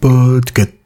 Podcast.